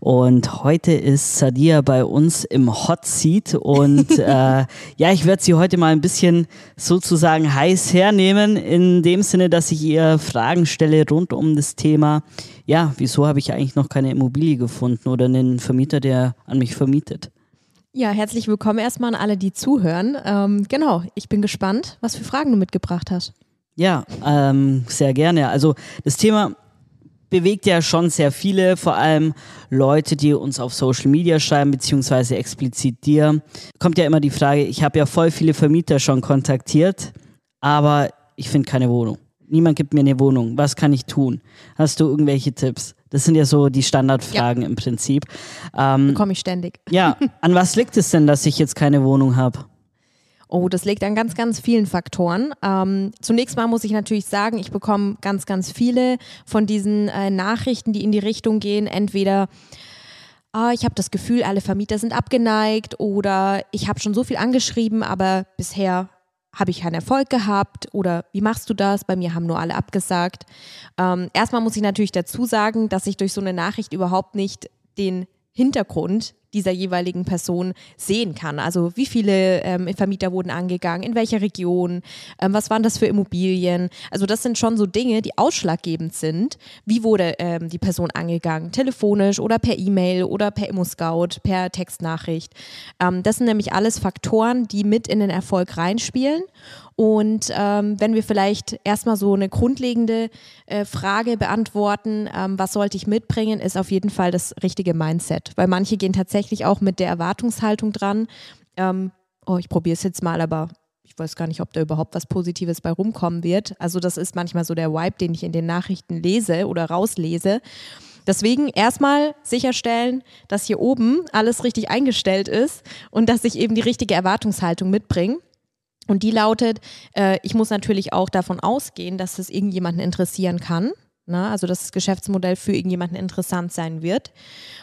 Und heute ist Sadia bei uns im Hot Seat und äh, ja, ich werde sie heute mal ein bisschen sozusagen heiß hernehmen, in dem Sinne, dass ich ihr Fragen stelle rund um das Thema, ja, wieso habe ich eigentlich noch keine Immobilie gefunden oder einen Vermieter, der an mich vermietet. Ja, herzlich willkommen erstmal an alle, die zuhören. Ähm, genau, ich bin gespannt, was für Fragen du mitgebracht hast. Ja, ähm, sehr gerne. Also das Thema bewegt ja schon sehr viele, vor allem Leute, die uns auf Social Media schreiben, beziehungsweise explizit dir. Kommt ja immer die Frage, ich habe ja voll viele Vermieter schon kontaktiert, aber ich finde keine Wohnung. Niemand gibt mir eine Wohnung. Was kann ich tun? Hast du irgendwelche Tipps? Das sind ja so die Standardfragen ja. im Prinzip. Ähm, Bekomme ich ständig. Ja, an was liegt es denn, dass ich jetzt keine Wohnung habe? Oh, das liegt an ganz, ganz vielen Faktoren. Ähm, zunächst mal muss ich natürlich sagen, ich bekomme ganz, ganz viele von diesen äh, Nachrichten, die in die Richtung gehen. Entweder ah, ich habe das Gefühl, alle Vermieter sind abgeneigt oder ich habe schon so viel angeschrieben, aber bisher habe ich keinen Erfolg gehabt oder wie machst du das? Bei mir haben nur alle abgesagt. Ähm, erstmal muss ich natürlich dazu sagen, dass ich durch so eine Nachricht überhaupt nicht den Hintergrund dieser jeweiligen Person sehen kann. Also wie viele ähm, Vermieter wurden angegangen, in welcher Region, ähm, was waren das für Immobilien. Also das sind schon so Dinge, die ausschlaggebend sind. Wie wurde ähm, die Person angegangen? Telefonisch oder per E-Mail oder per Immo-Scout, per Textnachricht. Ähm, das sind nämlich alles Faktoren, die mit in den Erfolg reinspielen. Und ähm, wenn wir vielleicht erstmal so eine grundlegende äh, Frage beantworten, ähm, was sollte ich mitbringen, ist auf jeden Fall das richtige Mindset. Weil manche gehen tatsächlich auch mit der Erwartungshaltung dran. Ähm, oh, ich probiere es jetzt mal, aber ich weiß gar nicht, ob da überhaupt was Positives bei rumkommen wird. Also das ist manchmal so der Vibe, den ich in den Nachrichten lese oder rauslese. Deswegen erstmal sicherstellen, dass hier oben alles richtig eingestellt ist und dass ich eben die richtige Erwartungshaltung mitbringe. Und die lautet, äh, ich muss natürlich auch davon ausgehen, dass es irgendjemanden interessieren kann. Ne? Also dass das Geschäftsmodell für irgendjemanden interessant sein wird.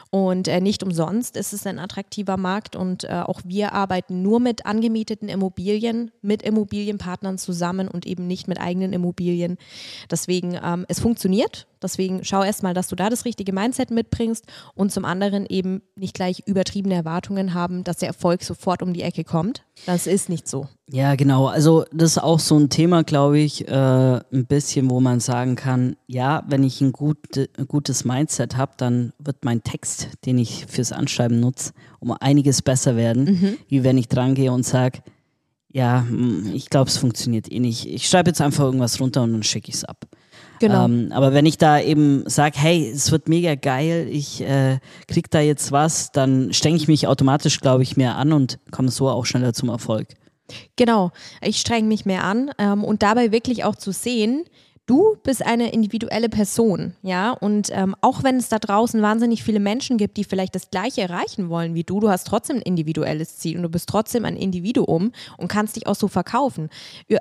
Und äh, nicht umsonst ist es ein attraktiver Markt und äh, auch wir arbeiten nur mit angemieteten Immobilien, mit Immobilienpartnern zusammen und eben nicht mit eigenen Immobilien. Deswegen, ähm, es funktioniert. Deswegen schau erstmal, dass du da das richtige Mindset mitbringst und zum anderen eben nicht gleich übertriebene Erwartungen haben, dass der Erfolg sofort um die Ecke kommt. Das ist nicht so. Ja, genau. Also das ist auch so ein Thema, glaube ich, äh, ein bisschen, wo man sagen kann, ja, wenn ich ein, gut, ein gutes Mindset habe, dann wird mein Text den ich fürs Anschreiben nutze, um einiges besser werden, mhm. wie wenn ich dran gehe und sage, ja, hm, ich glaube, es funktioniert eh nicht. Ich schreibe jetzt einfach irgendwas runter und dann schicke ich es ab. Genau. Ähm, aber wenn ich da eben sage, hey, es wird mega geil, ich äh, krieg da jetzt was, dann strenge ich mich automatisch, glaube ich, mehr an und komme so auch schneller zum Erfolg. Genau, ich strenge mich mehr an ähm, und dabei wirklich auch zu sehen, du bist eine individuelle Person, ja, und ähm, auch wenn es da draußen wahnsinnig viele Menschen gibt, die vielleicht das Gleiche erreichen wollen wie du, du hast trotzdem ein individuelles Ziel und du bist trotzdem ein Individuum und kannst dich auch so verkaufen.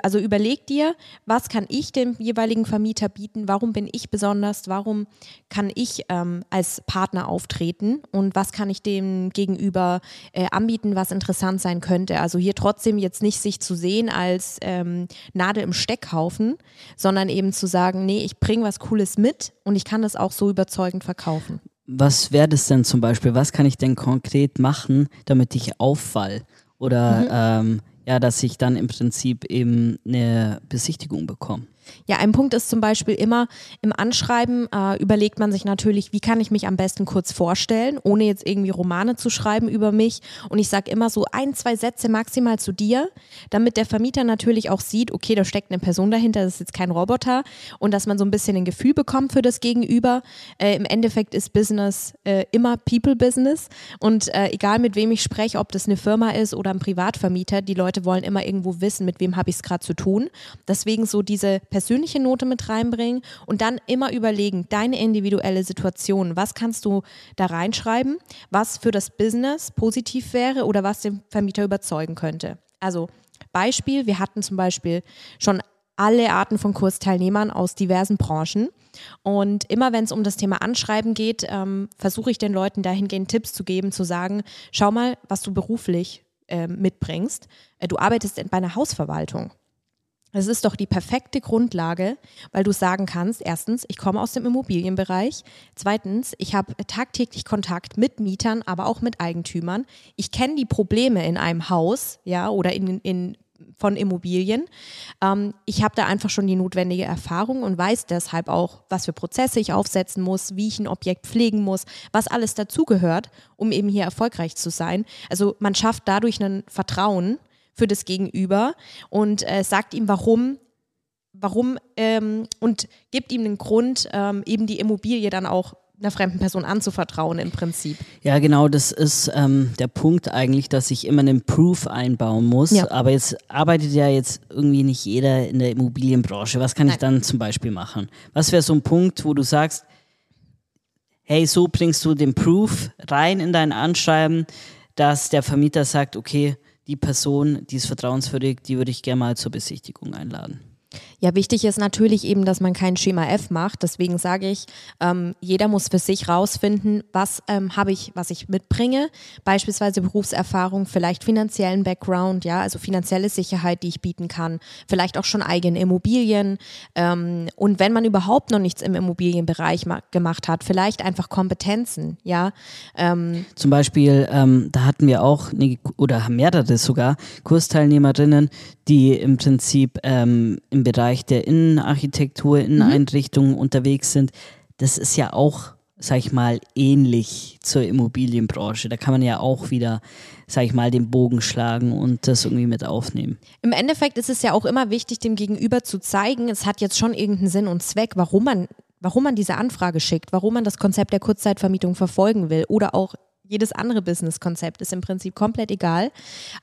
Also überleg dir, was kann ich dem jeweiligen Vermieter bieten, warum bin ich besonders, warum kann ich ähm, als Partner auftreten und was kann ich dem gegenüber äh, anbieten, was interessant sein könnte. Also hier trotzdem jetzt nicht sich zu sehen als ähm, Nadel im Steckhaufen, sondern eben zu sagen, nee, ich bringe was Cooles mit und ich kann das auch so überzeugend verkaufen. Was wäre das denn zum Beispiel? Was kann ich denn konkret machen, damit ich auffall? Oder mhm. ähm, ja, dass ich dann im Prinzip eben eine Besichtigung bekomme? Ja, ein Punkt ist zum Beispiel immer im Anschreiben äh, überlegt man sich natürlich, wie kann ich mich am besten kurz vorstellen, ohne jetzt irgendwie Romane zu schreiben über mich. Und ich sage immer so ein, zwei Sätze maximal zu dir, damit der Vermieter natürlich auch sieht, okay, da steckt eine Person dahinter, das ist jetzt kein Roboter und dass man so ein bisschen ein Gefühl bekommt für das Gegenüber. Äh, Im Endeffekt ist Business äh, immer People-Business und äh, egal mit wem ich spreche, ob das eine Firma ist oder ein Privatvermieter, die Leute wollen immer irgendwo wissen, mit wem habe ich es gerade zu tun. Deswegen so diese persönliche Note mit reinbringen und dann immer überlegen, deine individuelle Situation, was kannst du da reinschreiben, was für das Business positiv wäre oder was den Vermieter überzeugen könnte. Also Beispiel, wir hatten zum Beispiel schon alle Arten von Kursteilnehmern aus diversen Branchen. Und immer wenn es um das Thema Anschreiben geht, ähm, versuche ich den Leuten dahingehend Tipps zu geben, zu sagen, schau mal, was du beruflich äh, mitbringst. Äh, du arbeitest bei einer Hausverwaltung. Es ist doch die perfekte Grundlage, weil du sagen kannst, erstens, ich komme aus dem Immobilienbereich, zweitens, ich habe tagtäglich Kontakt mit Mietern, aber auch mit Eigentümern. Ich kenne die Probleme in einem Haus, ja, oder in, in von Immobilien. Ähm, ich habe da einfach schon die notwendige Erfahrung und weiß deshalb auch, was für Prozesse ich aufsetzen muss, wie ich ein Objekt pflegen muss, was alles dazugehört, um eben hier erfolgreich zu sein. Also man schafft dadurch ein Vertrauen für das Gegenüber und äh, sagt ihm, warum warum ähm, und gibt ihm einen Grund, ähm, eben die Immobilie dann auch einer fremden Person anzuvertrauen im Prinzip. Ja, genau, das ist ähm, der Punkt eigentlich, dass ich immer einen Proof einbauen muss. Ja. Aber jetzt arbeitet ja jetzt irgendwie nicht jeder in der Immobilienbranche. Was kann Nein. ich dann zum Beispiel machen? Was wäre so ein Punkt, wo du sagst, hey, so bringst du den Proof rein in dein Anschreiben, dass der Vermieter sagt, okay, die Person, die ist vertrauenswürdig, die würde ich gerne mal zur Besichtigung einladen. Ja, wichtig ist natürlich eben, dass man kein Schema F macht. Deswegen sage ich, ähm, jeder muss für sich rausfinden, was ähm, habe ich, was ich mitbringe. Beispielsweise Berufserfahrung, vielleicht finanziellen Background, ja, also finanzielle Sicherheit, die ich bieten kann. Vielleicht auch schon eigene Immobilien. Ähm, und wenn man überhaupt noch nichts im Immobilienbereich gemacht hat, vielleicht einfach Kompetenzen, ja. Ähm. Zum Beispiel, ähm, da hatten wir auch, eine, oder haben mehrere sogar, Kursteilnehmerinnen, die im Prinzip ähm, im Bereich der Innenarchitektur, Inneneinrichtungen mhm. unterwegs sind, das ist ja auch, sag ich mal, ähnlich zur Immobilienbranche. Da kann man ja auch wieder, sag ich mal, den Bogen schlagen und das irgendwie mit aufnehmen. Im Endeffekt ist es ja auch immer wichtig, dem Gegenüber zu zeigen, es hat jetzt schon irgendeinen Sinn und Zweck, warum man warum man diese Anfrage schickt, warum man das Konzept der Kurzzeitvermietung verfolgen will oder auch jedes andere Business-Konzept ist im Prinzip komplett egal.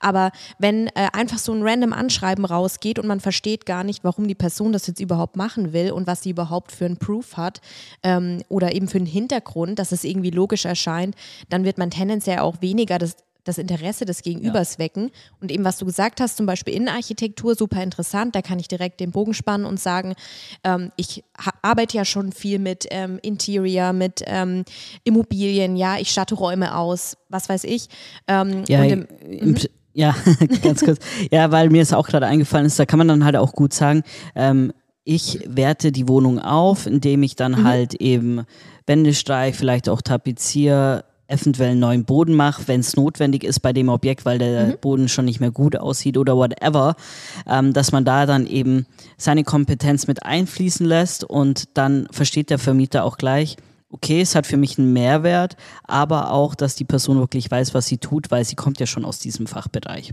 Aber wenn äh, einfach so ein random Anschreiben rausgeht und man versteht gar nicht, warum die Person das jetzt überhaupt machen will und was sie überhaupt für einen Proof hat ähm, oder eben für einen Hintergrund, dass es irgendwie logisch erscheint, dann wird man tendenziell auch weniger das das Interesse des Gegenübers ja. wecken. Und eben, was du gesagt hast, zum Beispiel Innenarchitektur, super interessant. Da kann ich direkt den Bogen spannen und sagen, ähm, ich arbeite ja schon viel mit ähm, Interior, mit ähm, Immobilien, ja, ich statte Räume aus, was weiß ich. Ähm, ja, im, im, ja, ganz kurz. ja, weil mir es auch gerade eingefallen ist, da kann man dann halt auch gut sagen, ähm, ich werte die Wohnung auf, indem ich dann mhm. halt eben Wände streich, vielleicht auch tapeziere, eventuell einen neuen Boden mache, wenn es notwendig ist bei dem Objekt, weil der mhm. Boden schon nicht mehr gut aussieht oder whatever, ähm, dass man da dann eben seine Kompetenz mit einfließen lässt und dann versteht der Vermieter auch gleich, okay, es hat für mich einen Mehrwert, aber auch, dass die Person wirklich weiß, was sie tut, weil sie kommt ja schon aus diesem Fachbereich.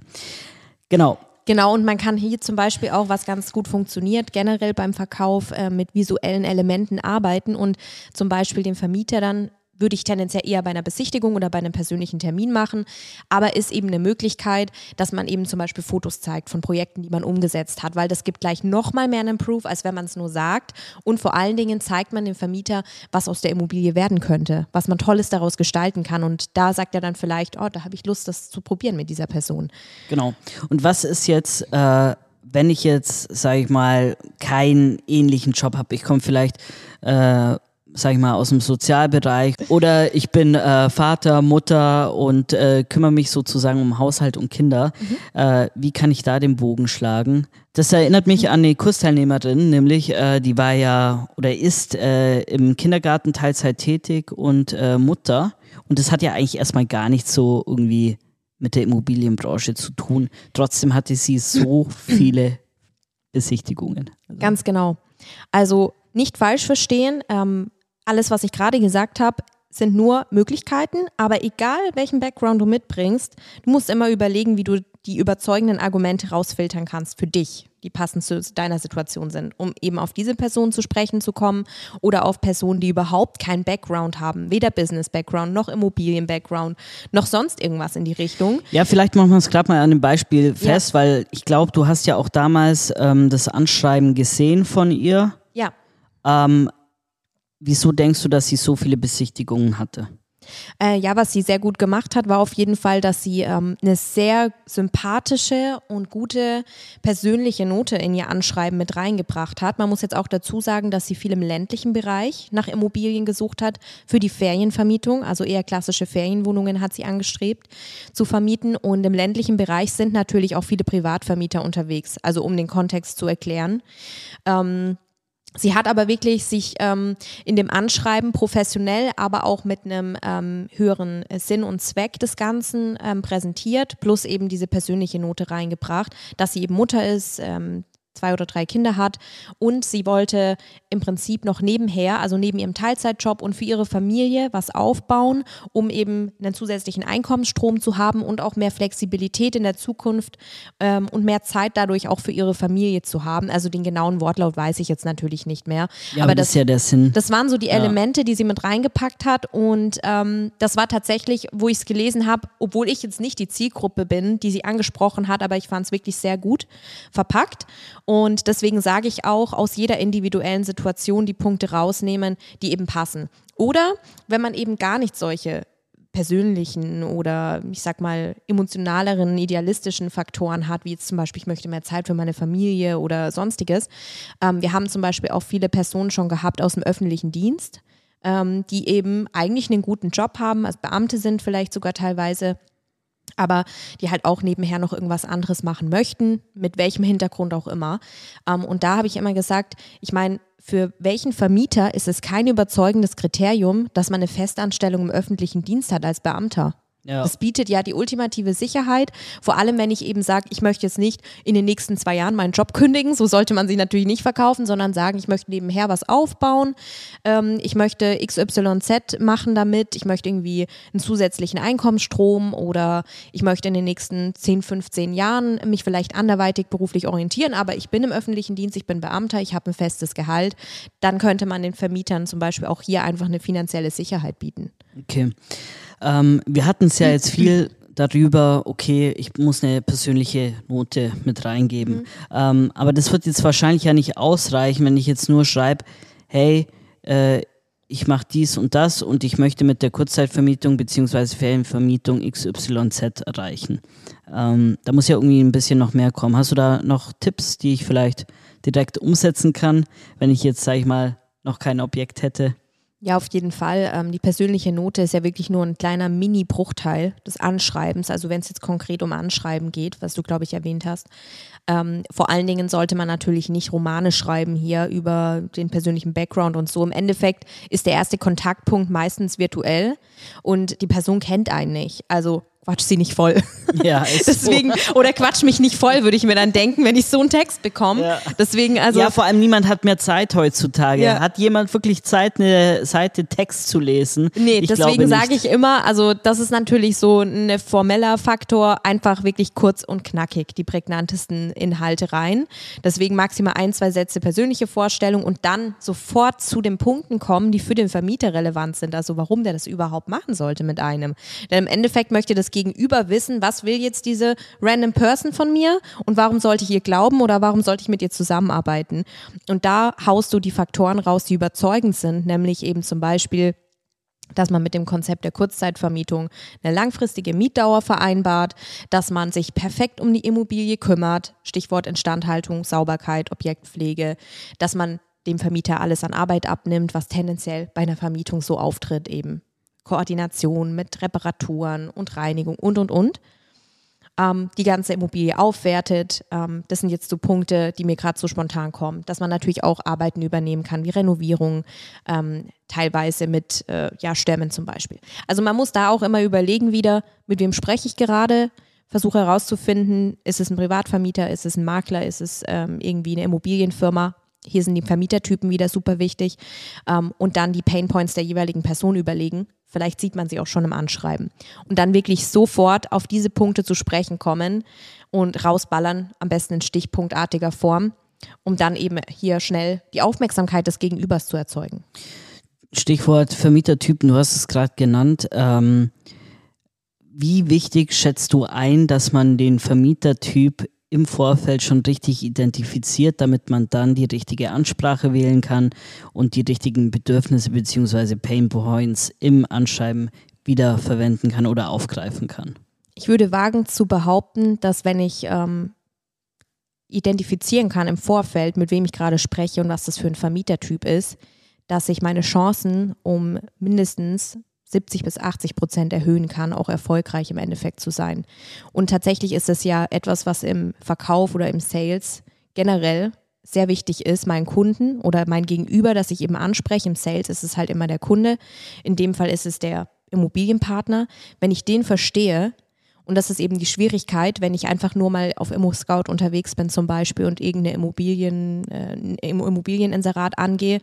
Genau, Genau, und man kann hier zum Beispiel auch, was ganz gut funktioniert, generell beim Verkauf äh, mit visuellen Elementen arbeiten und zum Beispiel dem Vermieter dann würde ich tendenziell eher bei einer Besichtigung oder bei einem persönlichen Termin machen, aber ist eben eine Möglichkeit, dass man eben zum Beispiel Fotos zeigt von Projekten, die man umgesetzt hat, weil das gibt gleich nochmal mehr einen Proof, als wenn man es nur sagt. Und vor allen Dingen zeigt man dem Vermieter, was aus der Immobilie werden könnte, was man Tolles daraus gestalten kann. Und da sagt er dann vielleicht, oh, da habe ich Lust, das zu probieren mit dieser Person. Genau. Und was ist jetzt... Äh wenn ich jetzt, sage ich mal, keinen ähnlichen Job habe, ich komme vielleicht äh, sag ich mal, aus dem Sozialbereich. Oder ich bin äh, Vater, Mutter und äh, kümmere mich sozusagen um Haushalt und Kinder. Mhm. Äh, wie kann ich da den Bogen schlagen? Das erinnert mich an eine Kursteilnehmerin, nämlich äh, die war ja oder ist äh, im Kindergarten Teilzeit tätig und äh, Mutter. Und das hat ja eigentlich erstmal gar nicht so irgendwie mit der Immobilienbranche zu tun. Trotzdem hatte sie so viele Besichtigungen. Also. Ganz genau. Also nicht falsch verstehen. Ähm, alles, was ich gerade gesagt habe, sind nur Möglichkeiten, aber egal welchen Background du mitbringst, du musst immer überlegen, wie du die überzeugenden Argumente rausfiltern kannst für dich, die passend zu deiner Situation sind, um eben auf diese Person zu sprechen zu kommen oder auf Personen, die überhaupt keinen Background haben, weder Business-Background noch Immobilien-Background noch sonst irgendwas in die Richtung. Ja, vielleicht machen wir es gerade mal an dem Beispiel fest, ja. weil ich glaube, du hast ja auch damals ähm, das Anschreiben gesehen von ihr. Ja. Ähm, wieso denkst du, dass sie so viele Besichtigungen hatte? Äh, ja, was sie sehr gut gemacht hat, war auf jeden Fall, dass sie ähm, eine sehr sympathische und gute persönliche Note in ihr Anschreiben mit reingebracht hat. Man muss jetzt auch dazu sagen, dass sie viel im ländlichen Bereich nach Immobilien gesucht hat für die Ferienvermietung, also eher klassische Ferienwohnungen hat sie angestrebt zu vermieten. Und im ländlichen Bereich sind natürlich auch viele Privatvermieter unterwegs, also um den Kontext zu erklären. Ähm, Sie hat aber wirklich sich ähm, in dem Anschreiben professionell, aber auch mit einem ähm, höheren Sinn und Zweck des Ganzen ähm, präsentiert, plus eben diese persönliche Note reingebracht, dass sie eben Mutter ist, ähm, zwei oder drei Kinder hat und sie wollte im Prinzip noch nebenher, also neben ihrem Teilzeitjob und für ihre Familie was aufbauen, um eben einen zusätzlichen Einkommensstrom zu haben und auch mehr Flexibilität in der Zukunft ähm, und mehr Zeit dadurch auch für ihre Familie zu haben. Also den genauen Wortlaut weiß ich jetzt natürlich nicht mehr. Ja, aber, das, das, ist ja der Sinn. Das waren so die Elemente, ja. die sie mit reingepackt hat und ähm, das war tatsächlich, wo ich es gelesen habe, obwohl ich jetzt nicht die Zielgruppe bin, die sie angesprochen hat, aber ich fand es wirklich sehr gut verpackt und deswegen sage ich auch, aus jeder individuellen Situation die Punkte rausnehmen, die eben passen. Oder wenn man eben gar nicht solche persönlichen oder ich sag mal emotionaleren, idealistischen Faktoren hat, wie jetzt zum Beispiel, ich möchte mehr Zeit für meine Familie oder sonstiges. Ähm, wir haben zum Beispiel auch viele Personen schon gehabt aus dem öffentlichen Dienst, ähm, die eben eigentlich einen guten Job haben, als Beamte sind vielleicht sogar teilweise aber die halt auch nebenher noch irgendwas anderes machen möchten, mit welchem Hintergrund auch immer. Ähm, und da habe ich immer gesagt, ich meine, für welchen Vermieter ist es kein überzeugendes Kriterium, dass man eine Festanstellung im öffentlichen Dienst hat als Beamter? Ja. Das bietet ja die ultimative Sicherheit, vor allem wenn ich eben sage, ich möchte jetzt nicht in den nächsten zwei Jahren meinen Job kündigen, so sollte man sich natürlich nicht verkaufen, sondern sagen, ich möchte nebenher was aufbauen, ähm, ich möchte XYZ machen damit, ich möchte irgendwie einen zusätzlichen Einkommensstrom oder ich möchte in den nächsten 10, 15 Jahren mich vielleicht anderweitig beruflich orientieren, aber ich bin im öffentlichen Dienst, ich bin Beamter, ich habe ein festes Gehalt, dann könnte man den Vermietern zum Beispiel auch hier einfach eine finanzielle Sicherheit bieten. Okay. Ähm, wir hatten es ja jetzt viel darüber, okay, ich muss eine persönliche Note mit reingeben. Mhm. Ähm, aber das wird jetzt wahrscheinlich ja nicht ausreichen, wenn ich jetzt nur schreibe, hey, äh, ich mache dies und das und ich möchte mit der Kurzzeitvermietung bzw. Ferienvermietung XYZ erreichen. Ähm, da muss ja irgendwie ein bisschen noch mehr kommen. Hast du da noch Tipps, die ich vielleicht direkt umsetzen kann, wenn ich jetzt, sage ich mal, noch kein Objekt hätte? Ja, auf jeden Fall. Ähm, die persönliche Note ist ja wirklich nur ein kleiner Mini-Bruchteil des Anschreibens. Also wenn es jetzt konkret um Anschreiben geht, was du, glaube ich, erwähnt hast. Ähm, vor allen Dingen sollte man natürlich nicht Romane schreiben hier über den persönlichen Background und so. Im Endeffekt ist der erste Kontaktpunkt meistens virtuell und die Person kennt einen nicht. Also quatsch sie nicht voll. Ja, ist Deswegen, so. oder quatsch mich nicht voll, würde ich mir dann denken, wenn ich so einen Text bekomme. Ja. Deswegen, also. Ja, vor allem niemand hat mehr Zeit heutzutage. Ja. Hat jemand wirklich Zeit, eine Seite Text zu lesen? Nee, ich deswegen sage ich immer, also das ist natürlich so ein formeller Faktor, einfach wirklich kurz und knackig, die prägnantesten Inhalte rein. Deswegen maximal ein, zwei Sätze persönliche Vorstellung und dann sofort zu den Punkten kommen, die für den Vermieter relevant sind. Also warum der das überhaupt machen sollte mit einem. Denn im Endeffekt möchte das Gegenüber wissen, was will jetzt diese random Person von mir und warum sollte ich ihr glauben oder warum sollte ich mit ihr zusammenarbeiten. Und da haust du die Faktoren raus, die überzeugend sind, nämlich eben zum Beispiel, dass man mit dem Konzept der Kurzzeitvermietung eine langfristige Mietdauer vereinbart, dass man sich perfekt um die Immobilie kümmert, Stichwort Instandhaltung, Sauberkeit, Objektpflege, dass man dem Vermieter alles an Arbeit abnimmt, was tendenziell bei einer Vermietung so auftritt eben. Koordination mit Reparaturen und Reinigung und, und, und. Ähm, die ganze Immobilie aufwertet. Ähm, das sind jetzt so Punkte, die mir gerade so spontan kommen, dass man natürlich auch Arbeiten übernehmen kann, wie Renovierung, ähm, teilweise mit äh, ja, Stämmen zum Beispiel. Also man muss da auch immer überlegen wieder, mit wem spreche ich gerade, versuche herauszufinden, ist es ein Privatvermieter, ist es ein Makler, ist es ähm, irgendwie eine Immobilienfirma, hier sind die Vermietertypen wieder super wichtig. Ähm, und dann die Painpoints der jeweiligen Person überlegen. Vielleicht sieht man sie auch schon im Anschreiben. Und dann wirklich sofort auf diese Punkte zu sprechen kommen und rausballern, am besten in stichpunktartiger Form, um dann eben hier schnell die Aufmerksamkeit des Gegenübers zu erzeugen. Stichwort Vermietertypen, du hast es gerade genannt. Ähm, wie wichtig schätzt du ein, dass man den Vermietertyp im Vorfeld schon richtig identifiziert, damit man dann die richtige Ansprache wählen kann und die richtigen Bedürfnisse bzw. Pain Points im Anschreiben wieder verwenden kann oder aufgreifen kann. Ich würde wagen zu behaupten, dass wenn ich ähm, identifizieren kann im Vorfeld, mit wem ich gerade spreche und was das für ein Vermietertyp ist, dass ich meine Chancen um mindestens 70 bis 80 Prozent erhöhen kann, auch erfolgreich im Endeffekt zu sein. Und tatsächlich ist es ja etwas, was im Verkauf oder im Sales generell sehr wichtig ist, meinen Kunden oder mein Gegenüber, das ich eben anspreche. Im Sales ist es halt immer der Kunde. In dem Fall ist es der Immobilienpartner. Wenn ich den verstehe, und das ist eben die Schwierigkeit, wenn ich einfach nur mal auf Immo-Scout unterwegs bin zum Beispiel und irgendeine Immobilien, äh, Immobilieninserat angehe,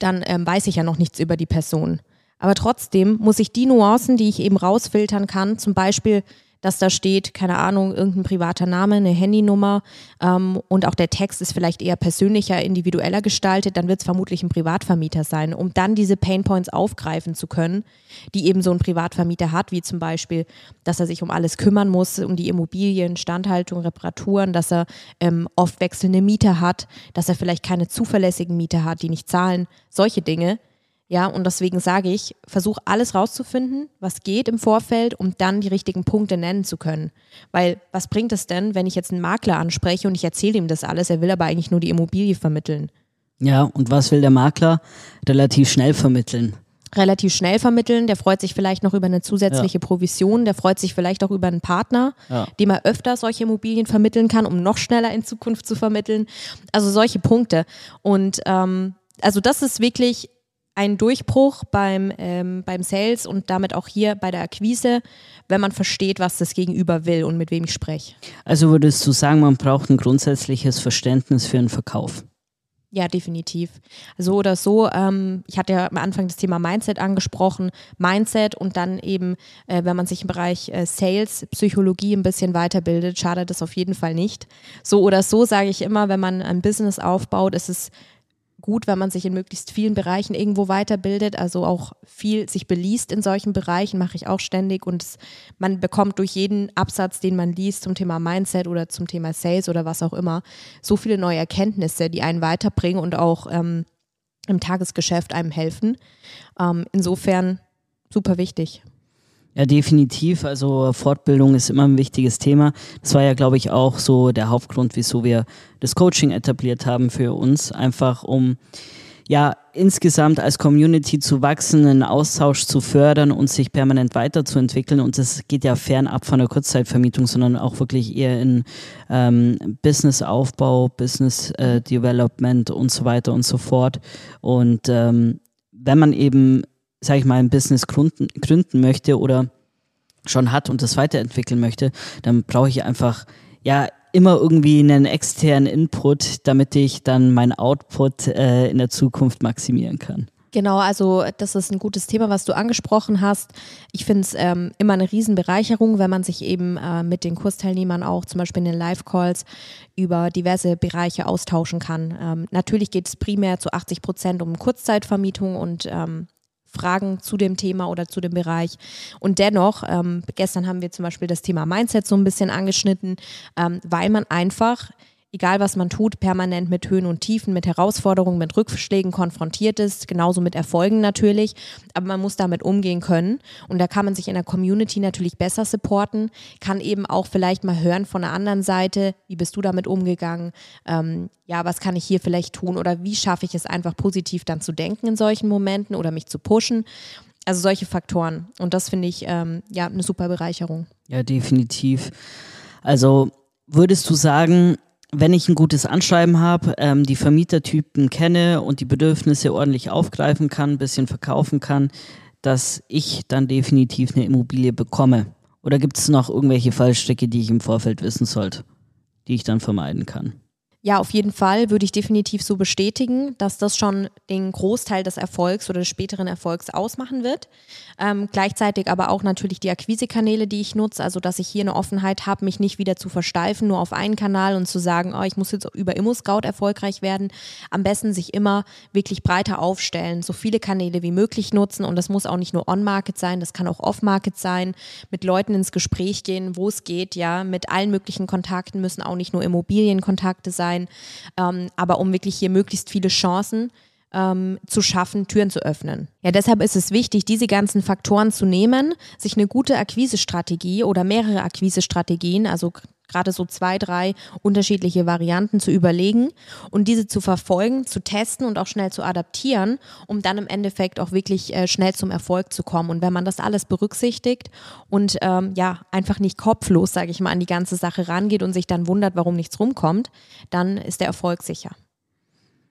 dann ähm, weiß ich ja noch nichts über die Person. Aber trotzdem muss ich die Nuancen, die ich eben rausfiltern kann, zum Beispiel dass da steht, keine Ahnung, irgendein privater Name, eine Handynummer ähm, und auch der Text ist vielleicht eher persönlicher, individueller gestaltet, dann wird es vermutlich ein Privatvermieter sein, um dann diese Painpoints aufgreifen zu können, die eben so ein Privatvermieter hat, wie zum Beispiel, dass er sich um alles kümmern muss, um die Immobilien, Standhaltung, Reparaturen, dass er ähm, oft wechselnde Mieter hat, dass er vielleicht keine zuverlässigen Mieter hat, die nicht zahlen, solche Dinge ja, und deswegen sage ich, versuch alles rauszufinden, was geht im Vorfeld, um dann die richtigen Punkte nennen zu können. Weil was bringt es denn, wenn ich jetzt einen Makler anspreche und ich erzähle ihm das alles, er will aber eigentlich nur die Immobilie vermitteln? Ja, und was will der Makler? Relativ schnell vermitteln. Relativ schnell vermitteln, der freut sich vielleicht noch über eine zusätzliche ja. Provision, der freut sich vielleicht auch über einen Partner, ja. dem er öfter solche Immobilien vermitteln kann, um noch schneller in Zukunft zu vermitteln. Also solche Punkte. Und ähm, also das ist wirklich ein Durchbruch beim, ähm, beim Sales und damit auch hier bei der Akquise, wenn man versteht, was das Gegenüber will und mit wem ich spreche. Also würdest du sagen, man braucht ein grundsätzliches Verständnis für einen Verkauf? Ja, definitiv. So oder so, ähm, ich hatte ja am Anfang das Thema Mindset angesprochen. Mindset und dann eben, äh, wenn man sich im Bereich äh, Sales, Psychologie ein bisschen weiterbildet, schadet das auf jeden Fall nicht. So oder so sage ich immer, wenn man ein Business aufbaut, ist es gut, wenn man sich in möglichst vielen Bereichen irgendwo weiterbildet, also auch viel sich beliest in solchen Bereichen, mache ich auch ständig und es, man bekommt durch jeden Absatz, den man liest zum Thema Mindset oder zum Thema Sales oder was auch immer, so viele neue Erkenntnisse, die einen weiterbringen und auch ähm, im Tagesgeschäft einem helfen. Ähm, insofern super wichtig. Ja, definitiv. Also Fortbildung ist immer ein wichtiges Thema. Das war ja, glaube ich, auch so der Hauptgrund, wieso wir das Coaching etabliert haben für uns. Einfach um ja insgesamt als Community zu wachsen, einen Austausch zu fördern und sich permanent weiterzuentwickeln. Und das geht ja fernab von der Kurzzeitvermietung, sondern auch wirklich eher in ähm, Businessaufbau, Business äh, Development und so weiter und so fort. Und ähm, wenn man eben sage ich mal, ein Business gründen, gründen möchte oder schon hat und das weiterentwickeln möchte, dann brauche ich einfach ja immer irgendwie einen externen Input, damit ich dann mein Output äh, in der Zukunft maximieren kann. Genau, also das ist ein gutes Thema, was du angesprochen hast. Ich finde es ähm, immer eine Riesenbereicherung, wenn man sich eben äh, mit den Kursteilnehmern auch zum Beispiel in den Live-Calls über diverse Bereiche austauschen kann. Ähm, natürlich geht es primär zu 80 Prozent um Kurzzeitvermietung und ähm, Fragen zu dem Thema oder zu dem Bereich. Und dennoch, ähm, gestern haben wir zum Beispiel das Thema Mindset so ein bisschen angeschnitten, ähm, weil man einfach egal was man tut, permanent mit Höhen und Tiefen, mit Herausforderungen, mit Rückschlägen konfrontiert ist, genauso mit Erfolgen natürlich, aber man muss damit umgehen können und da kann man sich in der Community natürlich besser supporten, kann eben auch vielleicht mal hören von der anderen Seite, wie bist du damit umgegangen, ähm, ja, was kann ich hier vielleicht tun oder wie schaffe ich es einfach positiv dann zu denken in solchen Momenten oder mich zu pushen. Also solche Faktoren. Und das finde ich ähm, ja eine super Bereicherung. Ja, definitiv. Also würdest du sagen, wenn ich ein gutes Anschreiben habe, ähm, die Vermietertypen kenne und die Bedürfnisse ordentlich aufgreifen kann, ein bisschen verkaufen kann, dass ich dann definitiv eine Immobilie bekomme? Oder gibt es noch irgendwelche Fallstricke, die ich im Vorfeld wissen sollte, die ich dann vermeiden kann? Ja, auf jeden Fall würde ich definitiv so bestätigen, dass das schon den Großteil des Erfolgs oder des späteren Erfolgs ausmachen wird. Ähm, gleichzeitig aber auch natürlich die Akquisekanäle, die ich nutze, also dass ich hier eine Offenheit habe, mich nicht wieder zu versteifen, nur auf einen Kanal und zu sagen, oh, ich muss jetzt über ImmoScout erfolgreich werden. Am besten sich immer wirklich breiter aufstellen, so viele Kanäle wie möglich nutzen. Und das muss auch nicht nur On-Market sein, das kann auch Off-Market sein, mit Leuten ins Gespräch gehen, wo es geht, ja, mit allen möglichen Kontakten müssen auch nicht nur Immobilienkontakte sein sein, ähm, aber um wirklich hier möglichst viele Chancen ähm, zu schaffen, Türen zu öffnen. Ja, deshalb ist es wichtig, diese ganzen Faktoren zu nehmen, sich eine gute Akquisestrategie oder mehrere Akquisestrategien, also gerade so zwei, drei unterschiedliche Varianten zu überlegen und diese zu verfolgen, zu testen und auch schnell zu adaptieren, um dann im Endeffekt auch wirklich äh, schnell zum Erfolg zu kommen. Und wenn man das alles berücksichtigt und ähm, ja, einfach nicht kopflos, sage ich mal, an die ganze Sache rangeht und sich dann wundert, warum nichts rumkommt, dann ist der Erfolg sicher.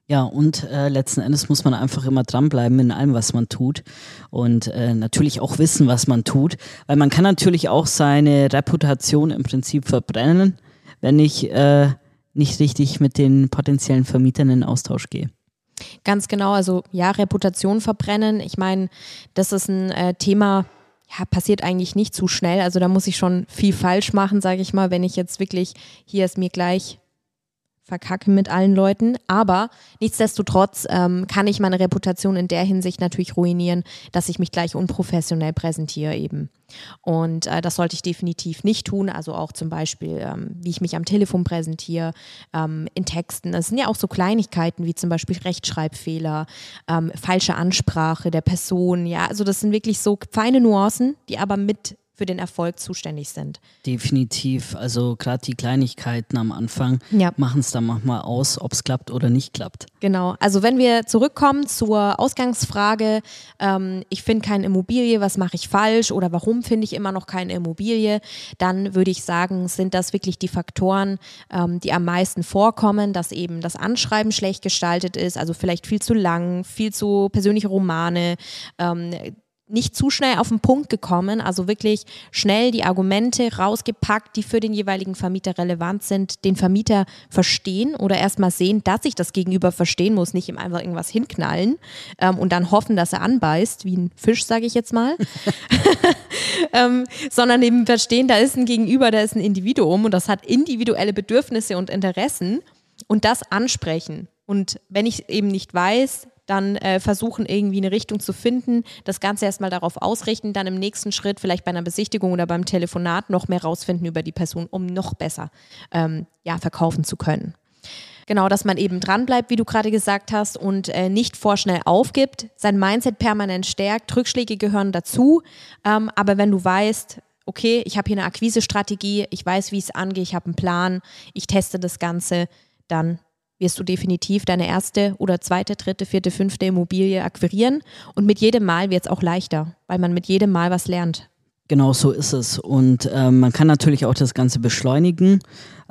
Ja, und äh, letzten Endes muss man einfach immer dranbleiben in allem, was man tut. Und äh, natürlich auch wissen, was man tut. Weil man kann natürlich auch seine Reputation im Prinzip verbrennen, wenn ich äh, nicht richtig mit den potenziellen Vermietern in Austausch gehe. Ganz genau, also ja, Reputation verbrennen. Ich meine, das ist ein äh, Thema, ja, passiert eigentlich nicht zu schnell. Also da muss ich schon viel falsch machen, sage ich mal, wenn ich jetzt wirklich hier es mir gleich verkacke mit allen Leuten. Aber nichtsdestotrotz ähm, kann ich meine Reputation in der Hinsicht natürlich ruinieren, dass ich mich gleich unprofessionell präsentiere eben. Und äh, das sollte ich definitiv nicht tun. Also auch zum Beispiel, ähm, wie ich mich am Telefon präsentiere, ähm, in Texten. Es sind ja auch so Kleinigkeiten wie zum Beispiel Rechtschreibfehler, ähm, falsche Ansprache der Person. Ja, also das sind wirklich so feine Nuancen, die aber mit für den Erfolg zuständig sind. Definitiv. Also gerade die Kleinigkeiten am Anfang ja. machen es dann manchmal aus, ob es klappt oder nicht klappt. Genau. Also wenn wir zurückkommen zur Ausgangsfrage, ähm, ich finde keine Immobilie, was mache ich falsch oder warum finde ich immer noch keine Immobilie, dann würde ich sagen, sind das wirklich die Faktoren, ähm, die am meisten vorkommen, dass eben das Anschreiben schlecht gestaltet ist, also vielleicht viel zu lang, viel zu persönliche Romane, ähm, nicht zu schnell auf den Punkt gekommen, also wirklich schnell die Argumente rausgepackt, die für den jeweiligen Vermieter relevant sind, den Vermieter verstehen oder erstmal sehen, dass ich das Gegenüber verstehen muss, nicht ihm einfach irgendwas hinknallen ähm, und dann hoffen, dass er anbeißt, wie ein Fisch, sage ich jetzt mal, ähm, sondern eben verstehen, da ist ein Gegenüber, da ist ein Individuum und das hat individuelle Bedürfnisse und Interessen und das ansprechen. Und wenn ich eben nicht weiß, dann äh, versuchen irgendwie eine Richtung zu finden, das Ganze erstmal darauf ausrichten, dann im nächsten Schritt vielleicht bei einer Besichtigung oder beim Telefonat noch mehr rausfinden über die Person, um noch besser ähm, ja, verkaufen zu können. Genau, dass man eben dranbleibt, wie du gerade gesagt hast, und äh, nicht vorschnell aufgibt, sein Mindset permanent stärkt. Rückschläge gehören dazu, ähm, aber wenn du weißt, okay, ich habe hier eine Akquisestrategie, ich weiß, wie es angeht, ich habe einen Plan, ich teste das Ganze, dann wirst du definitiv deine erste oder zweite, dritte, vierte, fünfte Immobilie akquirieren. Und mit jedem Mal wird es auch leichter, weil man mit jedem Mal was lernt. Genau so ist es. Und ähm, man kann natürlich auch das Ganze beschleunigen,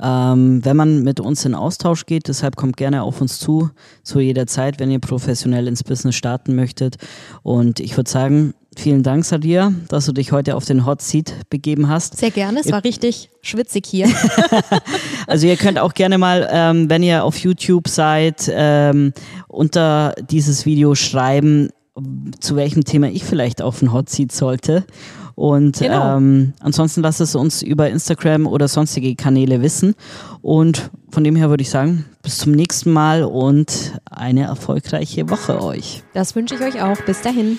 ähm, wenn man mit uns in Austausch geht. Deshalb kommt gerne auf uns zu, zu jeder Zeit, wenn ihr professionell ins Business starten möchtet. Und ich würde sagen, vielen Dank, Sadia, dass du dich heute auf den Hot Seat begeben hast. Sehr gerne, es war richtig schwitzig hier. also ihr könnt auch gerne mal, ähm, wenn ihr auf YouTube seid, ähm, unter dieses Video schreiben, zu welchem Thema ich vielleicht auf den Hot Seat sollte. Und genau. ähm, ansonsten lasst es uns über Instagram oder sonstige Kanäle wissen. Und von dem her würde ich sagen, bis zum nächsten Mal und eine erfolgreiche Woche euch. Das wünsche ich euch auch. Bis dahin.